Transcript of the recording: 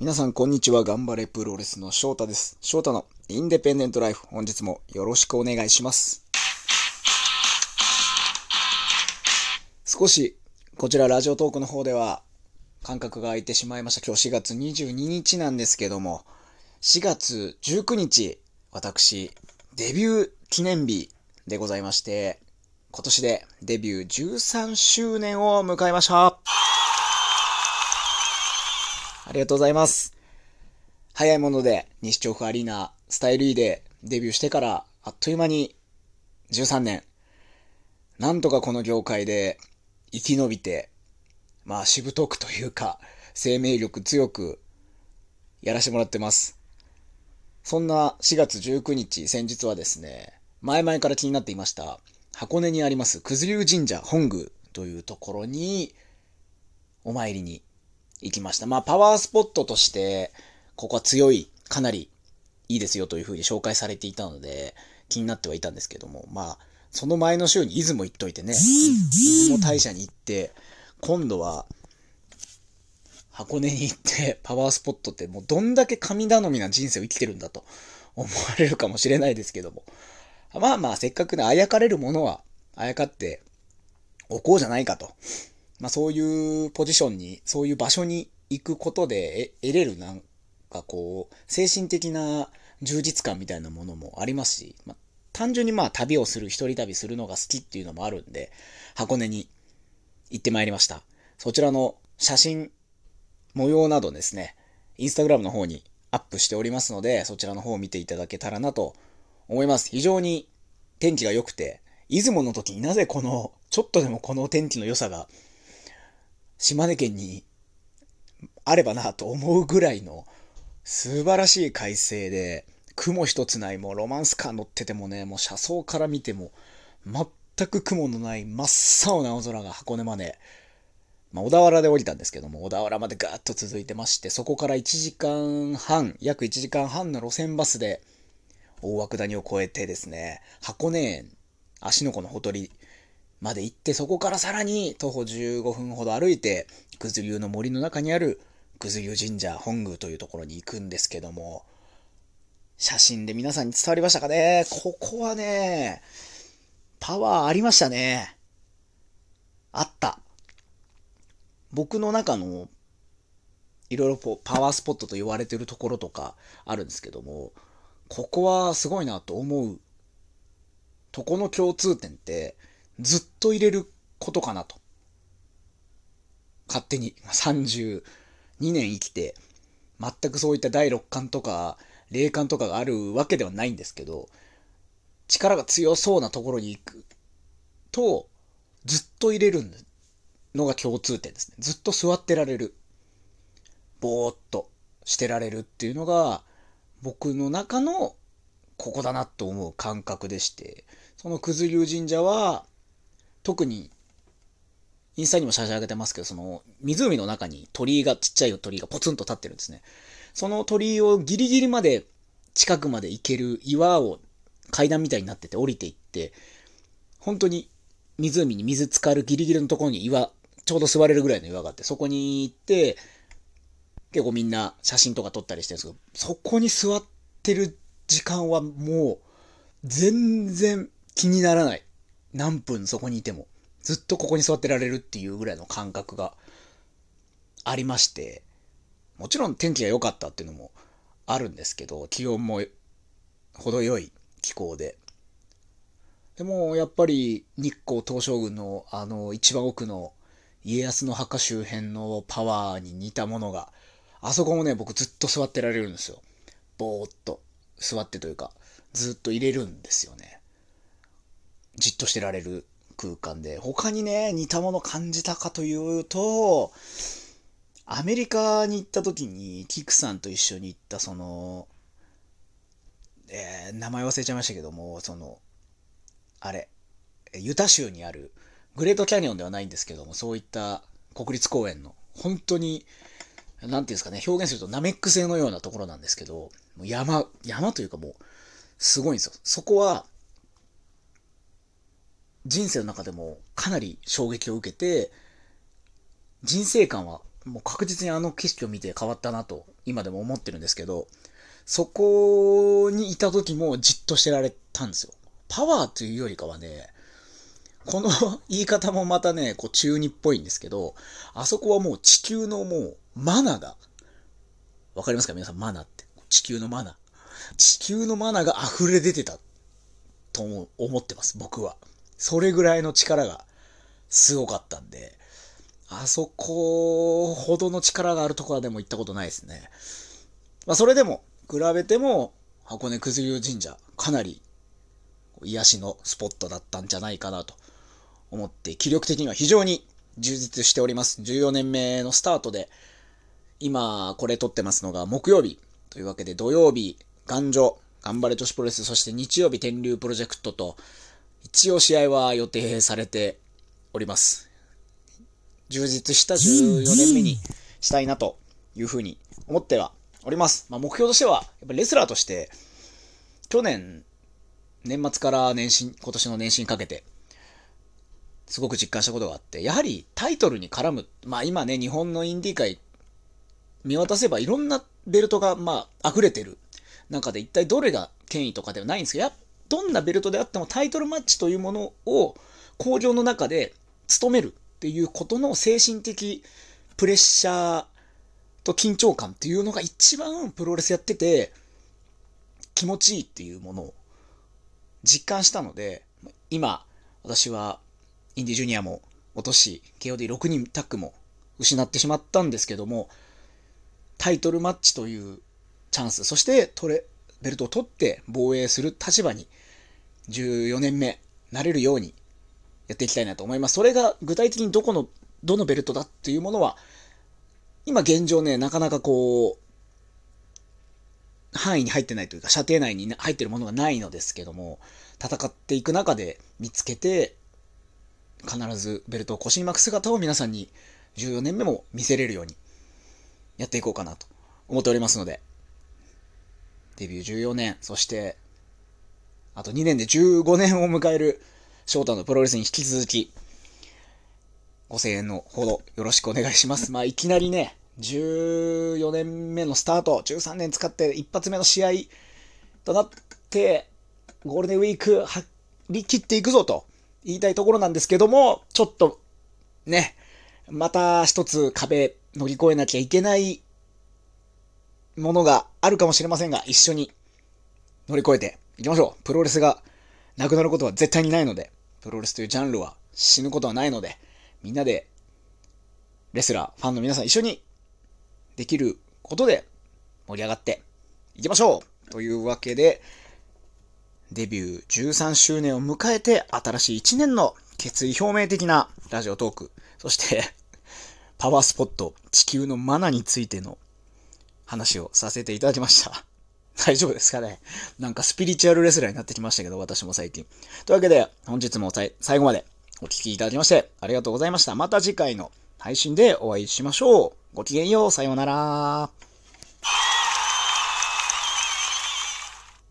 皆さん、こんにちは。頑張れプロレスの翔太です。翔太のインデペンデントライフ。本日もよろしくお願いします。少し、こちらラジオトークの方では、間隔が空いてしまいました。今日4月22日なんですけども、4月19日、私、デビュー記念日でございまして、今年でデビュー13周年を迎えました。ありがとうございます。早いもので、西調布アリーナスタイル E でデビューしてから、あっという間に13年。なんとかこの業界で生き延びて、まあ、しぶとくというか、生命力強くやらせてもらってます。そんな4月19日、先日はですね、前々から気になっていました、箱根にあります、九頭龍神社本宮というところに、お参りに行きました。まあ、パワースポットとして、ここは強い、かなりいいですよというふうに紹介されていたので、気になってはいたんですけども、まあ、その前の週に出雲行っといてね、出雲大社に行って、今度は、箱根に行って、パワースポットってもうどんだけ神頼みな人生を生きてるんだと思われるかもしれないですけども。まあまあ、せっかくね、あやかれるものは、あやかっておこうじゃないかと。まあそういうポジションに、そういう場所に行くことで得れるなんかこう、精神的な充実感みたいなものもありますし、まあ単純にまあ旅をする、一人旅するのが好きっていうのもあるんで、箱根に行ってまいりました。そちらの写真、模様などですね、インスタグラムの方にアップしておりますので、そちらの方を見ていただけたらなと思います。非常に天気が良くて、出雲の時になぜこの、ちょっとでもこの天気の良さが、島根県にあればなと思うぐらいの素晴らしい快晴で、雲一つない、もうロマンスカー乗っててもね、もう車窓から見ても、全く雲のない真っ青な青空が箱根まで、まあ、小田原で降りたんですけども、小田原までガーッと続いてまして、そこから1時間半、約1時間半の路線バスで、大涌谷を越えてですね、箱根園、芦ノ湖のほとりまで行って、そこからさらに徒歩15分ほど歩いて、九頭龍の森の中にある九頭龍神社本宮というところに行くんですけども、写真で皆さんに伝わりましたかね？ここはね、パワーありましたね。あった。僕の中の、いろいろパワースポットと言われてるところとかあるんですけども、ここはすごいなと思うとこの共通点って、ずっと入れることかなと。勝手に32年生きて、全くそういった第六感とか、霊感とかがあるわけではないんですけど、力が強そうなところに行くと、ずっと入れるのが共通点ですね。ずっと座ってられる。ぼーっとしてられるっていうのが、僕の中のここだなと思う感覚でして、その九頭龍神社は、特に、インスタにも写真上げてますけど、その、湖の中に鳥居が、ちっちゃい鳥居がポツンと立ってるんですね。その鳥居をギリギリまで、近くまで行ける岩を階段みたいになってて降りていって、本当に湖に水浸かるギリギリのところに岩、ちょうど座れるぐらいの岩があって、そこに行って、結構みんな写真とか撮ったりしてるんですけど、そこに座ってる時間はもう、全然気にならない。何分そこにいても。ずっとここに座ってられるっていうぐらいの感覚がありまして、もちろん天気が良かったっていうのもあるんですけど、気温も程よい気候で。でもやっぱり日光東照宮のあの一番奥の家康の墓周辺のパワーに似たものが、あそこもね、僕ずっと座ってられるんですよ。ぼーっと座ってというか、ずっと入れるんですよね。じっとしてられる空間で。他にね、似たもの感じたかというと、アメリカに行った時に、キクさんと一緒に行った、その、えー、名前忘れちゃいましたけども、その、あれ、ユタ州にある、グレートキャニオンではないんですけども、そういった国立公園の、本当に、なんていうんですかね、表現するとナメック星のようなところなんですけど、もう山、山というかもう、すごいんですよ。そこは、人生の中でもかなり衝撃を受けて、人生観はもう確実にあの景色を見て変わったなと、今でも思ってるんですけど、そこにいた時もじっとしてられたんですよ。パワーというよりかはね、この言い方もまたね、こう中二っぽいんですけど、あそこはもう地球のもうマナが、わかりますか？皆さんマナって。地球のマナ。地球のマナが溢れ出てたと思ってます、僕は。それぐらいの力がすごかったんで、あそこほどの力があるところでも行ったことないですね。まあ、それでも、比べても、箱根九頭龍神社、かなり癒しのスポットだったんじゃないかなと思って、気力的には非常に充実しております。14年目のスタートで、今、これ撮ってますのが木曜日。というわけで、土曜日、頑丈、頑張れ女子プロレス、そして日曜日、天竜プロジェクトと、一応試合は予定されております。充実した14年目にしたいなというふうに思ってはおります。まあ、目標としては、やっぱレスラーとして、去年、年末から年始、今年の年始にかけて、すごく実感したことがあって、やはりタイトルに絡む、まあ今ね、日本のインディー界見渡せばいろんなベルトがまあ溢れてる中で一体どれが権威とかではないんですけど、やどんなベルトであってもタイトルマッチというものを工場の中で務めるっていうことの精神的プレッシャーと緊張感っていうのが一番プロレスやってて気持ちいいっていうものを。実感したので、今私はインディジュニアも落とし、KOD6 人タッグも失ってしまったんですけども、タイトルマッチというチャンス、そして取れ、ベルトを取って防衛する立場に14年目なれるようにやっていきたいなと思います。それが具体的にどこの、どのベルトだっていうものは、今現状ね、なかなかこう、範囲に入ってないというか、射程内に入ってるものがないのですけども、戦っていく中で見つけて、必ずベルトを腰に巻く姿を皆さんに14年目も見せれるようにやっていこうかなと思っておりますので、デビュー14年、そして、あと2年で15年を迎える翔太のプロレスに引き続き、ご声援のほどよろしくお願いします。まあ、いきなりね、14年目のスタート、13年使って一発目の試合となって、ゴールデンウィーク張り切っていくぞと言いたいところなんですけども、ちょっと、ね、また一つ壁乗り越えなきゃいけないものがあるかもしれませんが、一緒に乗り越えていきましょう。プロレスがなくなることは絶対にないので、プロレスというジャンルは死ぬことはないので、みんなで、レスラー、ファンの皆さん一緒にできることで盛り上がっていきましょうというわけで、デビュー13周年を迎えて新しい1年の決意表明的なラジオトーク、そしてパワースポット、地球のマナについての話をさせていただきました。大丈夫ですかね？なんかスピリチュアルレスラーになってきましたけど、私も最近。というわけで、本日も最後までお聴きいただきましてありがとうございました。また次回の配信でお会いしましょう。ごきげんよう。さようなら。